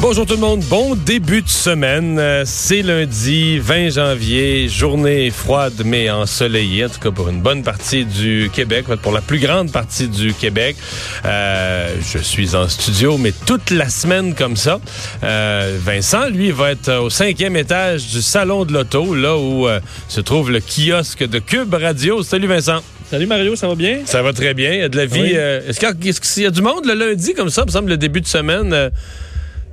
Bonjour tout le monde, bon début de semaine. Euh, C'est lundi 20 janvier, journée froide mais ensoleillée, en tout cas pour une bonne partie du Québec, pour la plus grande partie du Québec. Euh, je suis en studio, mais toute la semaine comme ça. Euh, Vincent, lui, va être au cinquième étage du salon de l'auto, là où euh, se trouve le kiosque de Cube Radio. Salut Vincent. Salut Mario, ça va bien? Ça va très bien. Il y a de la vie. Oui. Est-ce qu'il y, a- est-ce qu'il y a du monde le lundi comme ça? Il me semble le début de semaine.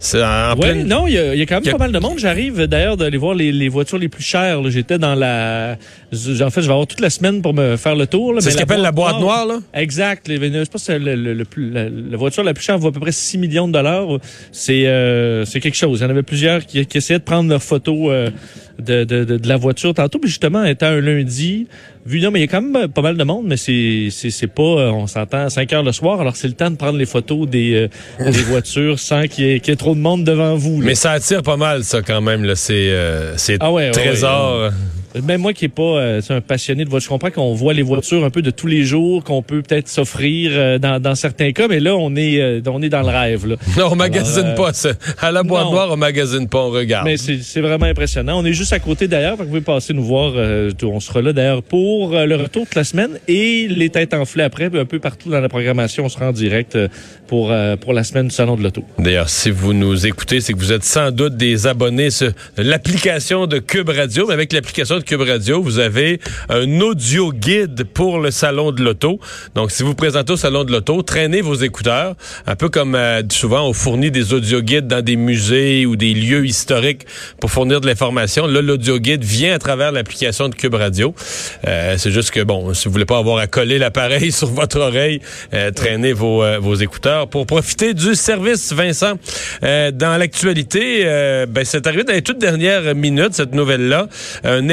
C'est en pleine- non, il y, y a quand même a- pas mal de monde. J'arrive d'ailleurs d'aller voir les, les voitures les plus chères. là. J'étais dans la... En fait, je vais avoir toute la semaine pour me faire le tour. là, C'est mais ce qu'on appelle la boîte noire, là? Exact. Les, je pense que c'est le, le- le la, la voiture la plus chère vaut à peu près 6 millions de dollars. C'est euh, c'est quelque chose. Il y en avait plusieurs qui, qui essayaient de prendre leurs photos euh, de, de, de, de la voiture tantôt. Puis justement, étant un lundi, vu non, mais il y a quand même pas mal de monde, mais c'est c'est c'est pas, euh, on s'entend, à 5 heures le soir. Alors c'est le temps de prendre les photos des, euh, des voitures sans qu'il y, y ait trop de monde devant vous. là. Mais ça attire pas mal, ça, quand même, là, ces, euh, ces Ah ouais, ouais, trésors. Même moi qui est pas euh, un passionné de voitures, je comprends qu'on voit les voitures un peu de tous les jours, qu'on peut peut-être s'offrir euh, dans, dans certains cas, mais là on est euh, on est dans le rêve là. Non, on magasine Alors, euh, pas. ça. À la boîte non. noire, on magasine pas, on regarde. Mais c'est c'est vraiment impressionnant. On est juste à côté d'ailleurs, vous pouvez passer nous voir. euh, on sera là d'ailleurs pour euh, le retour de la semaine et les têtes enflées après, un peu partout dans la programmation. On sera en direct pour euh, pour la semaine du salon de l'auto. D'ailleurs, si vous nous écoutez, c'est que vous êtes sans doute des abonnés sur l'application de Cube Radio. Mais avec l'application de Cube Radio, vous avez un audio guide pour le salon de l'auto. Donc, si vous présentez au salon de l'auto, traînez vos écouteurs, un peu comme euh, souvent on fournit des audio guides dans des musées ou des lieux historiques pour fournir de l'information. Là, l'audio guide vient à travers l'application de Cube Radio. Euh, c'est juste que bon, si vous voulez pas avoir à coller l'appareil sur votre oreille, euh, traînez vos, euh, vos écouteurs pour profiter du service, Vincent. Euh, dans l'actualité, euh, ben, c'est arrivé dans les toutes dernières minutes, cette nouvelle-là. Un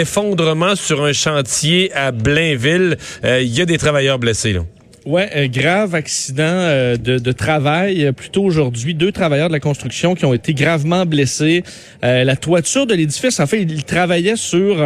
sur un chantier à Blainville. Euh, Il y a des travailleurs blessés. Ouais, un grave accident euh, de, de travail euh, plutôt aujourd'hui. Deux travailleurs de la construction qui ont été gravement blessés. Euh, la toiture de l'édifice, en fait, ils travaillaient sur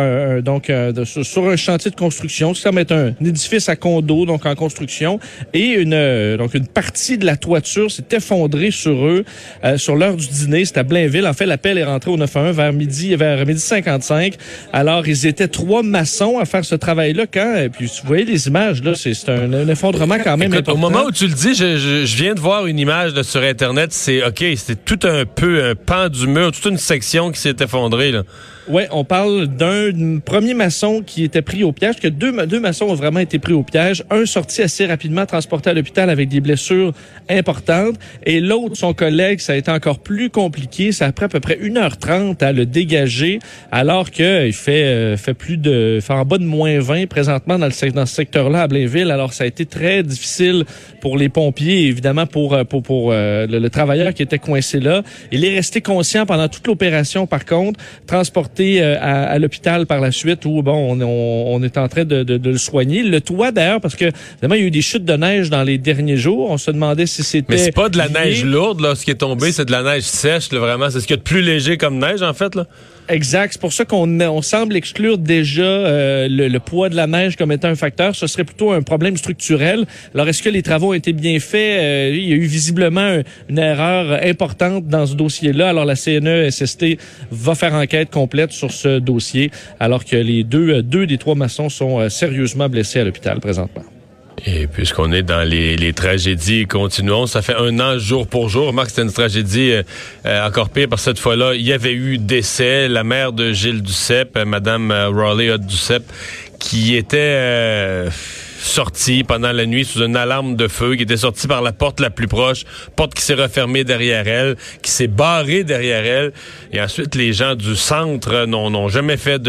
donc euh, de- sur, un chantier de construction. Ça va être un, un édifice à condo, donc en construction, et une euh, donc une partie de la toiture s'est effondrée sur eux euh, sur l'heure du dîner. C'était à Blainville. En fait, l'appel est rentré au 911 vers midi vers midi 55. Alors, ils étaient trois maçons à faire ce travail-là. Quand et puis vous voyez les images là, c'est un, un effondrement quand même Écoute, au moment où tu le dis, je, je- je viens de voir une image sur Internet. C'est OK, c'était tout un peu un pan du mur, toute une section qui s'est effondrée. Là. Ouais, on parle d'un premier maçon qui était pris au piège, que deux, deux maçons ont vraiment été pris au piège. Un sorti assez rapidement, transporté à l'hôpital avec des blessures importantes. Et l'autre, son collègue, ça a été encore plus compliqué. Ça a pris à peu près 1h30 à le dégager, alors que il fait, euh, fait plus de, fait en bas de moins 20 présentement dans, le, dans ce secteur-là à Blainville. Alors, ça a été très difficile pour les pompiers, évidemment pour, euh, pour, pour euh, le travailleur qui était coincé là. Il est resté conscient pendant toute l'opération, par contre, transporté euh, à, à l'hôpital par la suite où, bon, on, on, on est en train de, de, de le soigner. Le toit, d'ailleurs, parce que, évidemment, il y a eu des chutes de neige dans les derniers jours. On se demandait si c'était... Mais c'est pas de la lié. neige lourde, là, ce qui est tombé, c'est de la neige sèche, là, vraiment. C'est ce qu'il y a de plus léger comme neige, en fait, là. Exact. C'est pour ça qu'on on semble exclure déjà euh, le, le poids de la neige comme étant un facteur. Ce serait plutôt un problème structurel. Alors, est-ce que les travaux ont été bien faits? Euh, il y a eu visiblement un- une erreur importante dans ce dossier-là. Alors, la CNE-SST va faire enquête complète sur ce dossier, alors que les deux, euh, deux des trois maçons sont euh, sérieusement blessés à l'hôpital présentement. Et puisqu'on est dans les, les tragédies, continuons. Ça fait un an jour pour jour. Marc, c'était une tragédie euh, euh, encore pire parce que cette fois-là, il y avait eu décès. La mère de Gilles Duceppe, euh, Madame euh, Raleigh Duceppe, qui était euh, sortie pendant la nuit sous une alarme de feu, qui était sortie par la porte la plus proche, porte qui s'est refermée derrière elle, qui s'est barrée derrière elle. Et ensuite, les gens du centre euh, n'ont jamais fait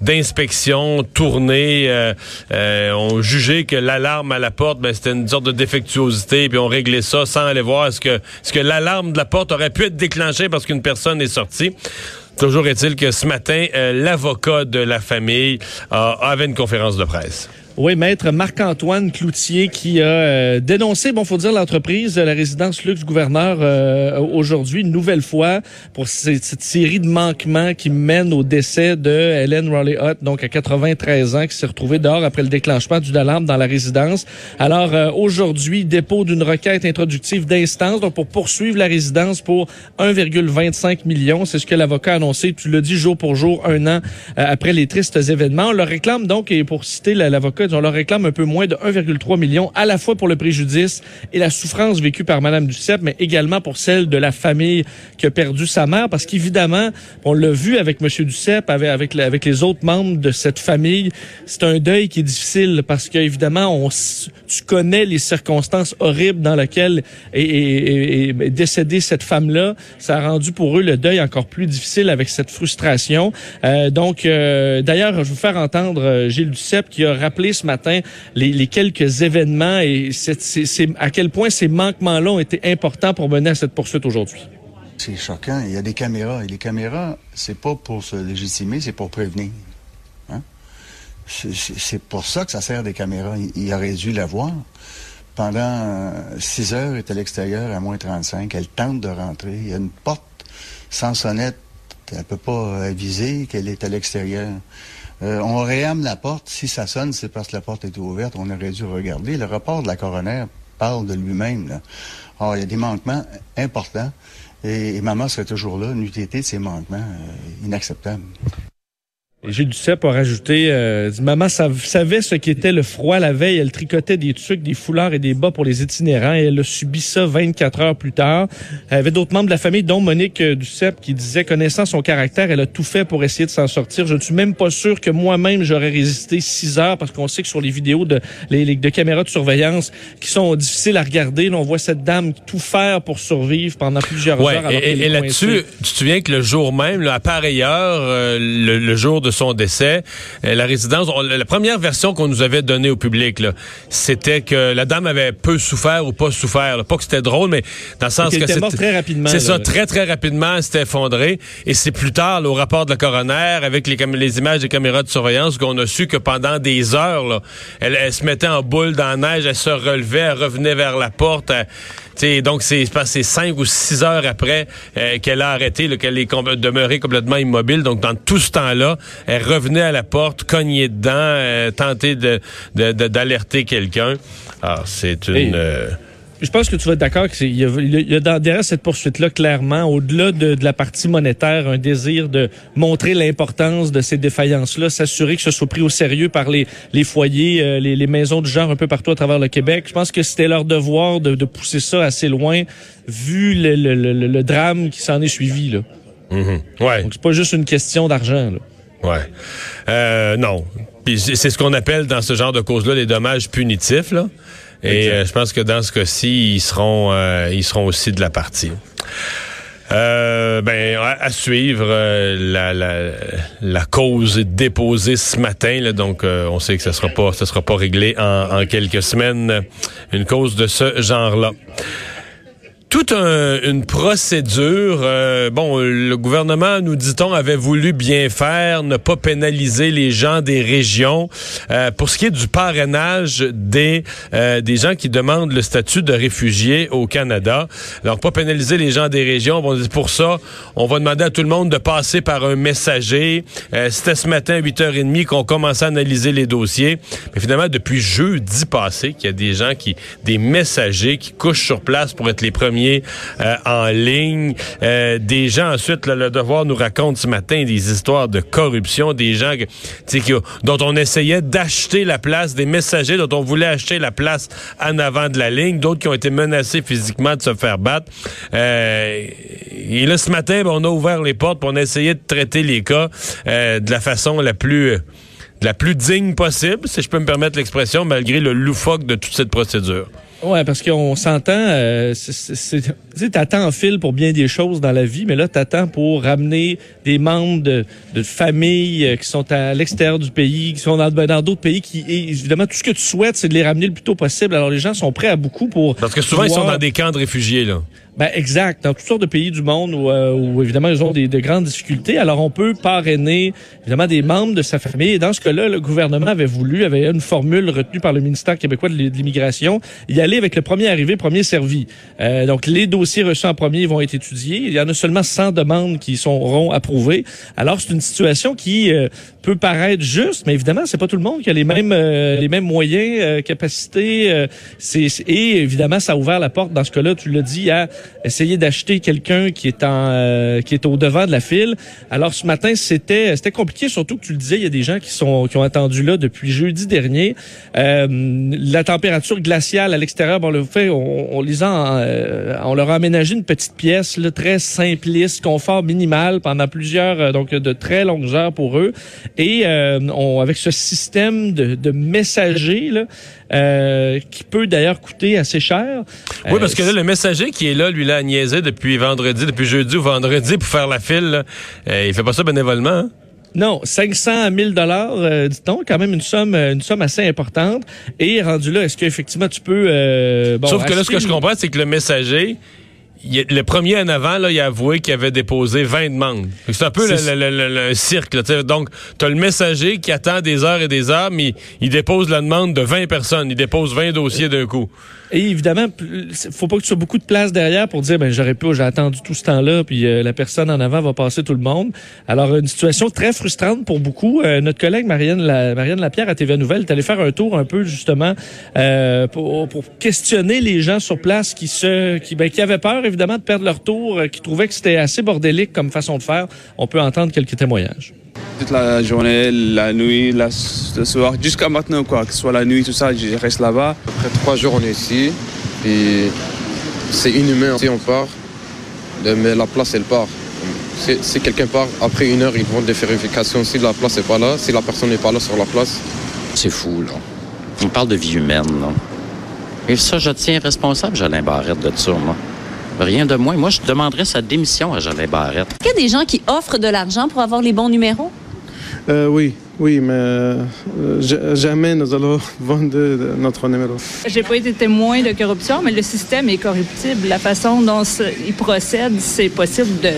d'inspection, tournée, euh, euh, ont jugé que l'alarme à la porte, ben, c'était une sorte de défectuosité, puis on réglé ça sans aller voir est-ce que, est-ce que l'alarme de la porte aurait pu être déclenchée parce qu'une personne est sortie. Toujours est-il que ce matin, euh, l'avocat de la famille avait une conférence de presse. Oui, maître Marc-Antoine Cloutier qui a euh, dénoncé, bon, faut dire, l'entreprise, la résidence luxe gouverneur euh, aujourd'hui, une nouvelle fois, pour cette, série de manquements qui mènent au décès de Helen Raleigh Hutt, donc à 93 ans, qui s'est retrouvée dehors après le déclenchement d'une alarme dans la résidence. Alors, euh, aujourd'hui, dépôt d'une requête introductive d'instance, donc pour poursuivre la résidence pour 1,25 million. C'est ce que l'avocat a annoncé, tu l'as dit, jour pour jour, un an après les tristes événements. On le réclame donc, et pour citer l'avocat, on leur réclame un peu moins de 1,3 million, à la fois pour le préjudice et la souffrance vécue par Madame Duceppe, mais également pour celle de la famille qui a perdu sa mère, parce qu'évidemment, on l'a vu avec Monsieur Duceppe, avec, avec, les autres membres de cette famille, c'est un deuil qui est difficile, parce qu'évidemment, on, tu connais les circonstances horribles dans lesquelles est, décédée cette femme-là. Ça a rendu pour eux le deuil encore plus difficile avec cette frustration. Euh, donc, euh, d'ailleurs, je vais vous faire entendre euh, Gilles Duceppe qui a rappelé ce matin les, quelques événements et à quel point ces manquements-là ont été importants pour mener à cette poursuite aujourd'hui? C'est choquant. Il y a des caméras. Et les caméras, c'est pas pour se légitimer, c'est pour prévenir. Hein? C'est pour ça que ça sert des caméras. Il, aurait dû l'avoir. Pendant euh, six heures, elle est à l'extérieur à moins 35. Elle tente de rentrer. Il y a une porte sans sonnette. Elle peut pas aviser qu'elle est à l'extérieur. Euh, on réame la porte. Si ça sonne, c'est parce que la porte est ouverte. On aurait dû regarder. Le rapport de la coroner parle de lui-même. Or, il y a des manquements importants. Et, maman serait toujours là, une de ces manquements euh, inacceptables. Gilles Duceppe a rajouté euh, Maman savait ce qu'était le froid la veille. Elle tricotait des trucs, des foulards et des bas pour les itinérants et elle a subi ça 24 heures plus tard. Elle avait d'autres membres de la famille, dont Monique euh, Duceppe, qui disait connaissant son caractère, elle a tout fait pour essayer de s'en sortir. Je ne suis même pas sûr que moi-même j'aurais résisté 6 heures parce qu'on sait que sur les vidéos de, les, de caméras de surveillance qui sont difficiles à regarder, on voit cette dame tout faire pour survivre pendant plusieurs heures. et, et là-dessus, tu te souviens que le jour même, là, à pareille heure, euh, le, le jour de son décès, euh, la résidence, la première version qu'on nous avait donnée au public, c'était que la dame avait peu souffert ou pas souffert. Pas que c'était drôle, mais dans le sens que c'était très rapidement. C'est ça, très très rapidement, c'était effondré. Et c'est plus tard, au rapport de la coroner, avec les, les images des caméras de surveillance, qu'on a su que pendant des heures, elle, se mettait en boule dans la neige, elle se relevait, elle revenait vers la porte. Donc c'est passé cinq ou six heures après euh, qu'elle a arrêté, qu'elle est demeurée complètement immobile. Donc dans tout ce temps-là, elle revenait à la porte, cognait dedans, euh, tenter de, d'alerter quelqu'un. Alors, c'est une... Euh, je pense que tu vas être d'accord qu'il y, y, a derrière cette poursuite-là, clairement, au-delà de, la partie monétaire, un désir de montrer l'importance de ces défaillances-là, s'assurer que ce soit pris au sérieux par les, les foyers, euh, les, les, maisons du genre un peu partout à travers le Québec. Je pense que c'était leur devoir de, de, pousser ça assez loin, vu le, le, le, drame qui s'en est suivi. Là. Mm-hmm. ouais. Donc, c'est pas juste une question d'argent. Là. Ouais. Euh, non. Puis c'est ce qu'on appelle dans ce genre de cause-là les dommages punitifs. Là. Et euh, je pense que dans ce cas-ci, ils seront, euh, ils seront aussi de la partie. Euh, ben, à, suivre la, la, la, cause déposée ce matin. Là, donc, on sait que ce sera pas, ce sera pas réglé en, en quelques semaines. Une cause de ce genre-là toute une procédure. Euh, bon, le gouvernement, nous dit-on, avait voulu bien faire, ne pas pénaliser les gens des régions. Euh, pour ce qui est du parrainage des euh, des gens qui demandent le statut de réfugié au Canada, donc pas pénaliser les gens des régions. Bon, pour ça, on va demander à tout le monde de passer par un messager. C'était ce matin à 8h30 qu'on commençait à analyser les dossiers. Mais finalement, depuis jeudi passé, qu'il y a des gens qui, des messagers qui couchent sur place pour être les premiers euh, en ligne. Euh, des gens ensuite, le devoir nous raconte ce matin des histoires de corruption, des gens dont on essayait d'acheter la place, des messagers dont on voulait acheter la place en avant de la ligne, d'autres qui ont été menacés physiquement de se faire battre. Euh, et là, ce matin, ben, on a ouvert les portes pour on a essayé de traiter les cas de la façon la plus la plus digne possible, si je peux me permettre l'expression, malgré le loufoque de toute cette procédure. Ouais, parce qu'on s'entend, euh, tu t'attends en fil pour bien des choses dans la vie, mais là, t'attends pour ramener des membres de, de familles euh, qui sont à l'extérieur du pays, qui sont dans ben, dans d'autres pays, qui évidemment tout ce que tu souhaites, c'est de les ramener le plus tôt possible. Alors les gens sont prêts à beaucoup pour. Parce que souvent ils sont dans des camps de réfugiés là. Ben exact. Dans toutes sortes de pays du monde où, euh, où évidemment ils ont des, de grandes difficultés. Alors on peut parrainer évidemment des membres de sa famille. Et dans ce cas-là, le gouvernement avait voulu, avait une formule retenue par le ministère québécois de l'immigration, y aller avec le premier arrivé, premier servi. Euh, donc les dossiers reçus en premier vont être étudiés. Il y en a seulement 100 demandes qui seront approuvées. Alors c'est une situation qui euh, peut paraître juste, mais évidemment c'est pas tout le monde qui a les mêmes euh, les mêmes moyens, euh, capacités. c'est et évidemment ça a ouvert la porte dans ce cas-là. Tu l'as dit à essayer d'acheter quelqu'un qui est en euh, qui est au devant de la file. Alors ce matin, c'était c'était compliqué, surtout que tu le disais, il y a des gens qui sont qui ont attendu là depuis jeudi dernier. Euh, la température glaciale à l'extérieur, bon, on le fait, on, on les a, euh, on leur a aménagé une petite pièce là, très simpliste, confort minimal pendant plusieurs donc de très longues heures pour eux. Et on, avec ce système de, de messager là, euh, qui peut d'ailleurs coûter assez cher. Oui, parce que là, le messager qui est là, lui, là, niaisé depuis vendredi, depuis jeudi ou vendredi pour faire la file, euh, il fait pas ça bénévolement. Hein? Non, 500 à 1000 dollars, euh, dit-on, quand même une somme, une somme assez importante. Et rendu là, est-ce qu'effectivement tu peux euh, bon, Sauf que là, ce que je comprends, c'est que le messager, le premier en avant, là, il a avoué qu'il avait déposé 20 demandes. C'est un peu le, le, le, cirque. Là, donc, tu as le messager qui attend des heures et des heures, mais il dépose la demande de 20 personnes. Il dépose 20 dossiers d'un coup. Et évidemment, faut pas que tu aies beaucoup de place derrière pour dire, ben j'aurais pu, j'ai attendu tout ce temps-là, puis euh, la personne en avant va passer tout le monde. Alors, une situation très frustrante pour beaucoup. Euh, notre collègue Marianne, Marianne Lapierre à TVA Nouvelle est allée faire un tour un peu justement euh, pour, pour, questionner les gens sur place qui se, qui, ben, qui avaient peur évidemment de perdre leur tour, qui trouvaient que c'était assez bordélique comme façon de faire. On peut entendre quelques témoignages toute la journée, la nuit, la, le soir, jusqu'à maintenant, quoi. Que ce soit la nuit, tout ça, je reste là-bas. Après trois jours, on est ici. Et c'est inhumain. Si on part, mais la place, elle part. Si, quelqu'un part, après une heure, ils vont des vérifications. Si la place n'est pas là, si la personne n'est pas là sur la place. C'est fou, là. On parle de vie humaine, là. Et ça, je tiens responsable, Jolin Barrette, de ça, moi. Rien de moins. Moi, je demanderais sa démission à Jolin Barrette. Qu'il y a des gens qui offrent de l'argent pour avoir les bons numéros? Euh, oui, oui, mais euh, jamais nous allons vendre notre numéro. J'ai pas été témoin de corruption, mais le système est corruptible. La façon dont il procède, c'est possible de,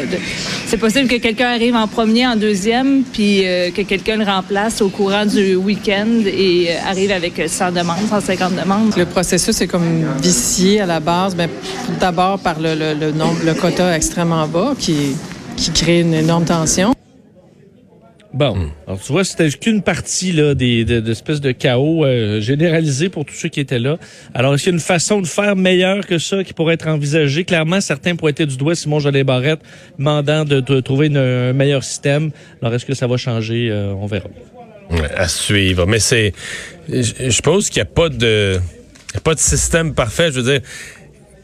c'est possible que quelqu'un arrive en premier, en deuxième, puis euh, que quelqu'un le remplace au courant du week-end et arrive avec 100 demandes, 150 demandes. Le processus est comme vicié à la base, mais d'abord par le, le, nombre, le quota extrêmement bas qui, qui crée une énorme tension. Bon, hmm. alors tu vois, c'était qu'une partie là des d'espèces de, chaos euh, généralisé pour tous ceux qui étaient là. Alors est-ce qu'il y a une façon de faire meilleure que ça qui pourrait être envisagée? Clairement, certains pointaient du doigt Simon Jolet Barrette, demandant de, trouver un meilleur système. Alors est-ce que ça va changer? Euh, On verra. À suivre, mais c'est, je pense qu'il n'y a pas de, a pas de système parfait. Je veux dire,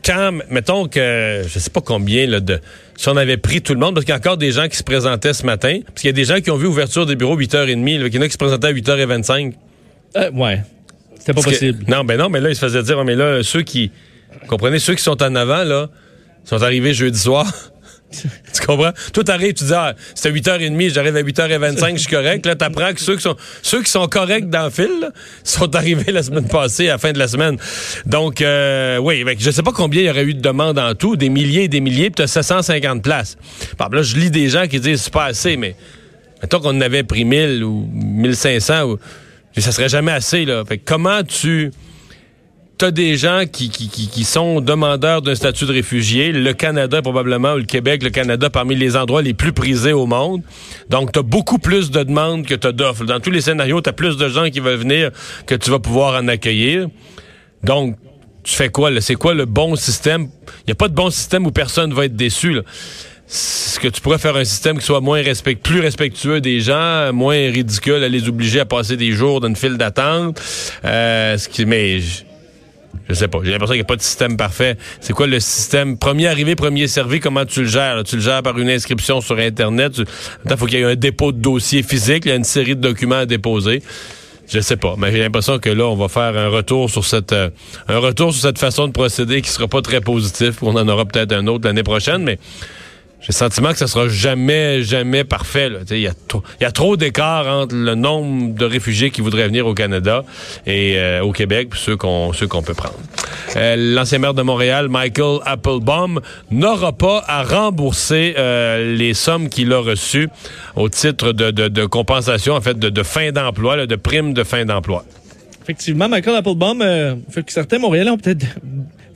quand, mettons que, je sais pas combien, là, de, si on avait pris tout le monde, parce qu'il y a encore des gens qui se présentaient ce matin, parce qu'il y a des gens qui ont vu ouverture des bureaux 8h30, il y en a qui se présentaient à 8h25. Euh, ouais. C'était pas possible. non, ben non, mais là, ils se faisaient dire, mais là, ceux qui, comprenez, ceux qui sont en avant, là, sont arrivés jeudi soir. tu comprends? Toi, t'arrives, tu dis, ah, c'est à 8h30, j'arrive à 8h25, je suis correct. Là, t'apprends que ceux qui sont, ceux qui sont corrects dans le fil, sont arrivés la semaine passée, à la fin de la semaine. Donc, euh, oui, ben, je sais pas combien il y aurait eu de demandes en tout, des milliers et des milliers, puis t'as 750 places. Bon, là, je lis des gens qui disent, c'est pas assez, mais mettons qu'on en avait pris 1000 ou 1500, ou, ça serait jamais assez, là. Fait comment tu t'as des gens qui, qui, qui, sont demandeurs d'un statut de réfugié. Le Canada, probablement, ou le Québec, le Canada, parmi les endroits les plus prisés au monde. Donc, t'as beaucoup plus de demandes que t'as d'offres. Dans tous les scénarios, t'as plus de gens qui veulent venir que tu vas pouvoir en accueillir. Donc, tu fais quoi? C'est quoi le bon système? Il n'y a pas de bon système où personne va être déçu. Est-ce que tu pourrais faire un système qui soit moins respect, plus respectueux des gens, moins ridicule à les obliger à passer des jours dans une file d'attente? Euh, ce qui, mais je sais pas. J'ai l'impression qu'il n'y a pas de système parfait. C'est quoi le système? Premier arrivé, premier servi, comment tu le gères? Tu le gères par une inscription sur Internet. Il faut qu'il y ait un dépôt de dossier physique. Il y a une série de documents à déposer. Je sais pas, mais j'ai l'impression que là, on va faire un retour sur cette euh, un retour sur cette façon de procéder qui sera pas très positif. On en aura peut-être un autre l'année prochaine, mais J'ai le sentiment que ça sera jamais, jamais parfait. Il y, a trop- il y a trop d'écart entre le nombre de réfugiés qui voudraient venir au Canada et euh, au Québec, puis ceux qu'on peut prendre. Euh, L'ancien maire de Montréal, Michael Applebaum, n'aura pas à rembourser euh, les sommes qu'il a reçues au titre de, de- de compensation, en fait, de, fin d'emploi, de prime de fin d'emploi. Effectivement, Michael Applebaum, fait que certains Montréalais ont peut-être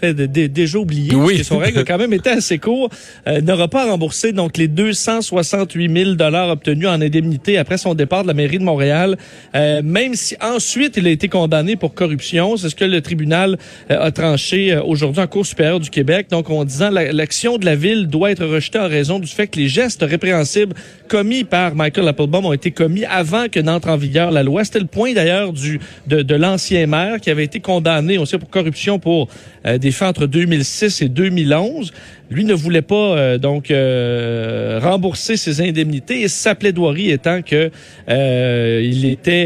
fait déjà oublié, Oui. parce que son règle a quand même été assez court, euh, n'aura pas à rembourser donc les 268 000 dollars obtenus en indemnité après son départ de la mairie de Montréal, euh, même si ensuite il a été condamné pour corruption. C'est ce que le tribunal euh, a tranché euh, aujourd'hui en Cour supérieure du Québec. Donc, en disant la- l'action de la ville doit être rejetée en raison du fait que les gestes répréhensibles commis par Michael Applebaum ont été commis avant que n'entre en vigueur la loi. C'était le point d'ailleurs du de, de l'ancien maire qui avait été condamné aussi pour corruption pour euh, des faits entre 2006 et 2011. Lui ne voulait pas euh, donc euh, rembourser ses indemnités et sa plaidoirie étant que euh, il était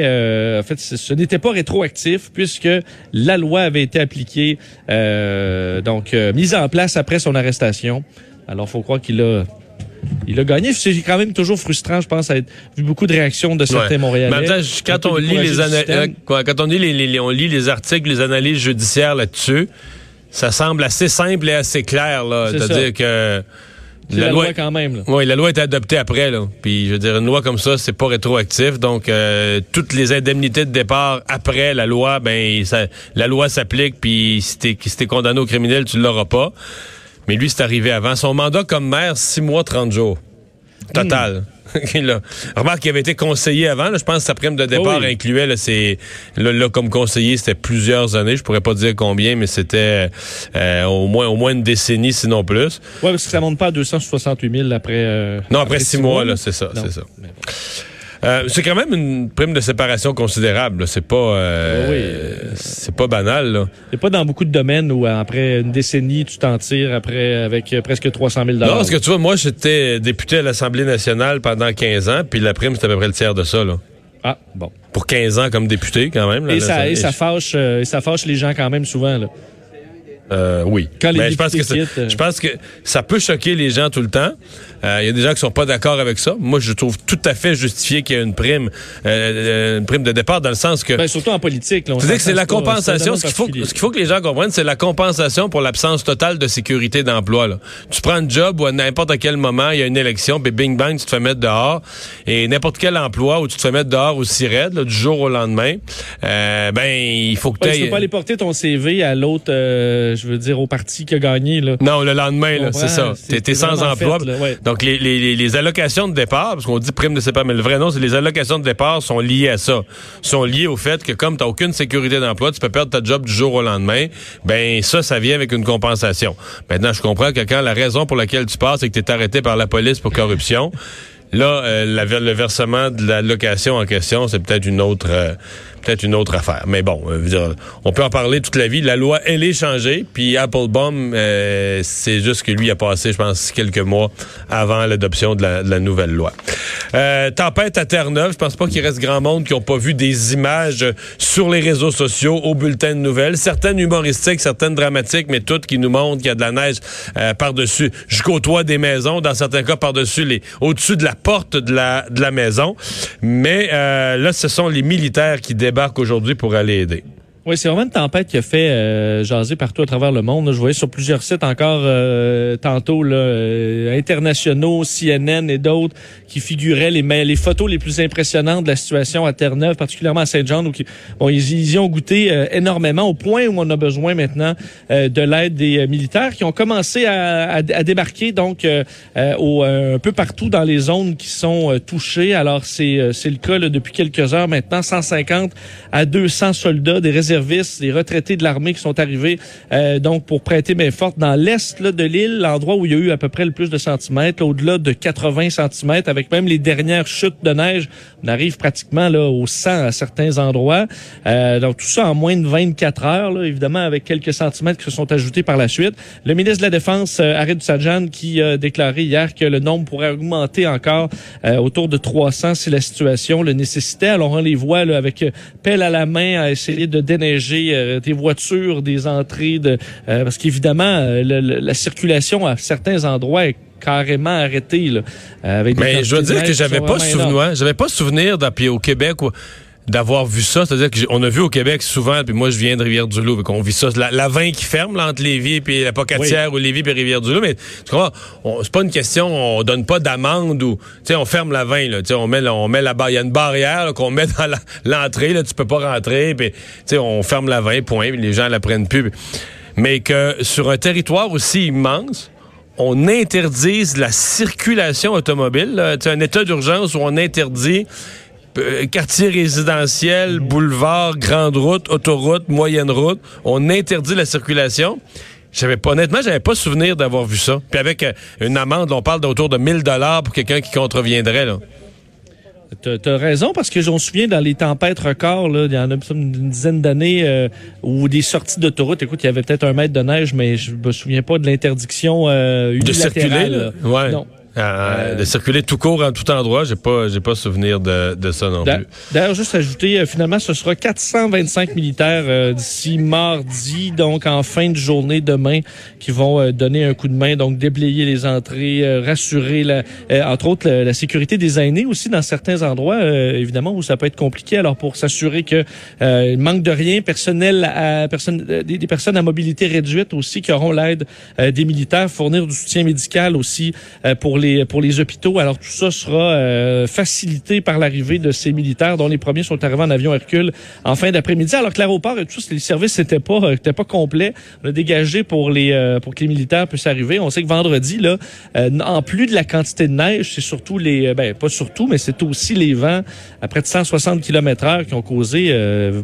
en fait ce n'était pas rétroactif puisque la loi avait été appliquée donc mise en place après son arrestation. Alors faut croire qu'il a il a gagné. C'est quand même toujours frustrant, je pense, à être vu beaucoup de réactions de certains Ouais. Montréalais. Quand on lit les quand on lit les, les- on lit les articles, les analyses judiciaires là-dessus, ça semble assez simple et assez clair là, c'est-à-dire ça. que la loi quand même, là. Oui, la loi a été adoptée après là. Puis je veux dire une loi comme ça, c'est pas rétroactif, donc euh, toutes les indemnités de départ après la loi, ben ça, la loi s'applique puis si t'es si condamné au criminel, tu l'auras pas. Mais lui, c'est arrivé avant son mandat comme maire, 6 mois 30 jours. Total. Il a- Remarque qu'il avait été conseiller avant. là. je pense que sa prime de départ Oh oui. incluait, là, c'est, là, là, comme conseiller, c'était plusieurs années. Je pourrais pas dire combien, mais c'était euh, au, moins, au moins une décennie, sinon plus. Ouais, parce que ça monte pas à 268 000 après. euh, Non, après, six mois, là, c'est ça, c'est ça. Euh, c'est quand même une prime de séparation considérable. C'est pas, euh, Oui. c'est pas banal. C'est pas dans beaucoup de domaines où après une décennie, tu t'en tires après avec euh, presque 300 000 Non, parce que tu vois, moi, j'étais député à l'Assemblée nationale pendant 15 ans, puis la prime, c'était à peu près le tiers de ça. Là. Ah, bon. Pour 15 ans comme député, quand même. là, Et ça, et ça fâche, euh, et ça fâche les gens quand même souvent. Là. Euh, oui. Quand les Mais je pense que quittent, euh. je pense que ça peut choquer les gens tout le temps. Euh, Il y a des gens qui sont pas d'accord avec ça. Moi, je trouve tout à fait justifié qu'il y ait une prime, euh, une prime de départ dans le sens que. Ben, surtout en politique. C'est-à-dire que c'est la compensation. Ce qu'il faut, ce qu'il faut que les gens comprennent, c'est la compensation pour l'absence totale de sécurité d'emploi. là. Tu prends un job où à n'importe quel moment, il y a une élection, puis bing bang, tu te fais mettre dehors. Et n'importe quel emploi où tu te fais mettre dehors aussi raide, là, du jour au lendemain, euh, ben, il faut que Ouais, tu tu peux pas aller porter ton CV à l'autre, euh, je veux dire, au parti qui a gagné. Là. Non, le lendemain, là, c'est ça. T'es sans emploi. fait, là, ouais. Donc, les, les, les- les allocations de départ, parce qu'on dit prime de séparation, mais le vrai nom, c'est les allocations de départ sont liées à ça. Sont liées au fait que comme t'as aucune sécurité d'emploi, tu peux perdre ta job du jour au lendemain. Ben, ça, ça vient avec une compensation. Maintenant, je comprends que quand la raison pour laquelle tu passes, c'est que t'es arrêté par la police pour corruption, là, euh, la le versement de l'allocation en question, c'est peut-être une autre... euh, peut-être une autre affaire. Mais bon, euh, on peut en parler toute la vie. La loi, elle est changée. Puis Applebaum, euh, c'est juste que lui a passé, je pense, quelques mois avant l'adoption de la, nouvelle loi. Euh, tempête à Terre-Neuve. Je pense pas qu'il reste grand monde qui n'ont pas vu des images sur les réseaux sociaux, au bulletin de nouvelles. Certaines humoristiques, certaines dramatiques, mais toutes qui nous montrent qu'il y a de la neige par-dessus, jusqu'au toit des maisons, dans certains cas par-dessus au-dessus de la porte de la, maison. Mais là, ce sont les militaires qui débarquent aujourd'hui pour aller aider. Oui, c'est vraiment une tempête qui a fait euh, jaser partout à travers le monde. Je voyais sur plusieurs sites encore euh, tantôt là, euh, internationaux, CNN et d'autres qui figuraient les, les photos les plus impressionnantes de la situation à Terre-Neuve, particulièrement à Saint-Jean, où bon, ils, y ont goûté euh, énormément au point où on a besoin maintenant euh, de l'aide des euh, militaires qui ont commencé à, à- à débarquer donc au, un peu partout dans les zones qui sont touchées. Alors c'est le cas là, depuis quelques heures maintenant, 150 à 200 soldats des réservistes, des retraités de l'armée qui sont arrivés euh, donc pour prêter main forte dans l'est de l'île, l'endroit où il y a eu à peu près le plus de centimètres, là, au-delà de 80 centimètres, avec même les dernières chutes de neige. On arrive pratiquement là au 100 à certains endroits. Euh, donc tout ça en moins de 24 heures, là, évidemment avec quelques centimètres qui se sont ajoutés par la suite. Le ministre de la Défense, euh, Harid Sajan, qui a déclaré hier que le nombre pourrait augmenter encore autour de 300 si la situation le nécessitait. Alors on les voit avec pelle à la main à essayer de déneiger euh, des voitures, des entrées, de, euh, parce qu'évidemment euh, le- le- la circulation à certains endroits est carrément arrêté. Là, avec des Mais je de dire que j'avais pas souvenir, j'avais pas souvenir puis au Québec où- d'avoir vu ça. C'est-à-dire qu'on a vu au Québec souvent, puis moi je viens de Rivière-du-Loup, qu'on vit ça. La, la 20 qui ferme là, entre Lévis et la Pocatière ou Lévis et Rivière-du-Loup. Mais tu c'est pas une question, on donne pas d'amende ou tu sais, on ferme la 20, là, tu sais, on met, on met la barre, il y a une barrière qu'on met dans l'entrée, là, tu peux pas rentrer, puis tu sais, on ferme la 20, point, puis les gens la prennent plus. Mais que sur un territoire aussi immense, on interdise la circulation automobile, là. Un état d'urgence où on interdit quartier résidentiel, boulevard, grande route, autoroute, moyenne route, on interdit la circulation. J'avais pas honnêtement, j'avais pas souvenir d'avoir vu ça. Puis avec euh, une amende, on parle d'autour de 1000 dollars pour quelqu'un qui contreviendrait là. T'as raison, parce que je me souviens dans les tempêtes records, là, il y en a une dizaine d'années, euh, où des sorties d'autoroute, écoute, il y avait peut-être un mètre de neige, mais je me souviens pas de l'interdiction euh, De circuler, là. Ouais. Non. Euh, De circuler tout court en tout endroit, j'ai pas, j'ai pas souvenir de, de ça non plus. D'ailleurs, juste ajouter, euh, finalement, ce sera 425 militaires euh, d'ici mardi, donc en fin de journée demain, qui vont euh, donner un coup de main, donc déblayer les entrées, euh, rassurer, la, euh, entre autres, la, la sécurité des aînés aussi dans certains endroits, euh, évidemment, où ça peut être compliqué. Alors, pour s'assurer que euh, il manque de rien, personnel à personne, euh, des, des personnes à mobilité réduite aussi qui auront l'aide euh, des militaires, fournir du soutien médical aussi euh, pour les pour les hôpitaux. Alors tout ça sera euh, facilité par l'arrivée de ces militaires, dont les premiers sont arrivés en avion Hercule en fin d'après-midi. Alors que l'aéroport et tout les services n'étaient pas euh, pas complets. On a dégagé pour les euh, pour que les militaires puissent arriver. On sait que vendredi là, euh, en plus de la quantité de neige, c'est surtout les euh, ben pas surtout, mais c'est aussi les vents à près de 160 km/h qui ont causé,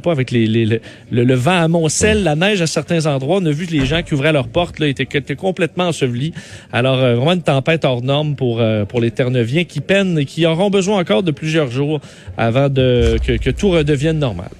pas avec les, les- le, le- vent à Montcel, la neige à certains endroits. On a vu les gens qui ouvraient leurs portes là étaient, étaient complètement ensevelis. Alors vraiment une tempête hors norme pour euh, pour les Terre-Neuviens qui peinent et qui auront besoin encore de plusieurs jours avant que tout redevienne normal.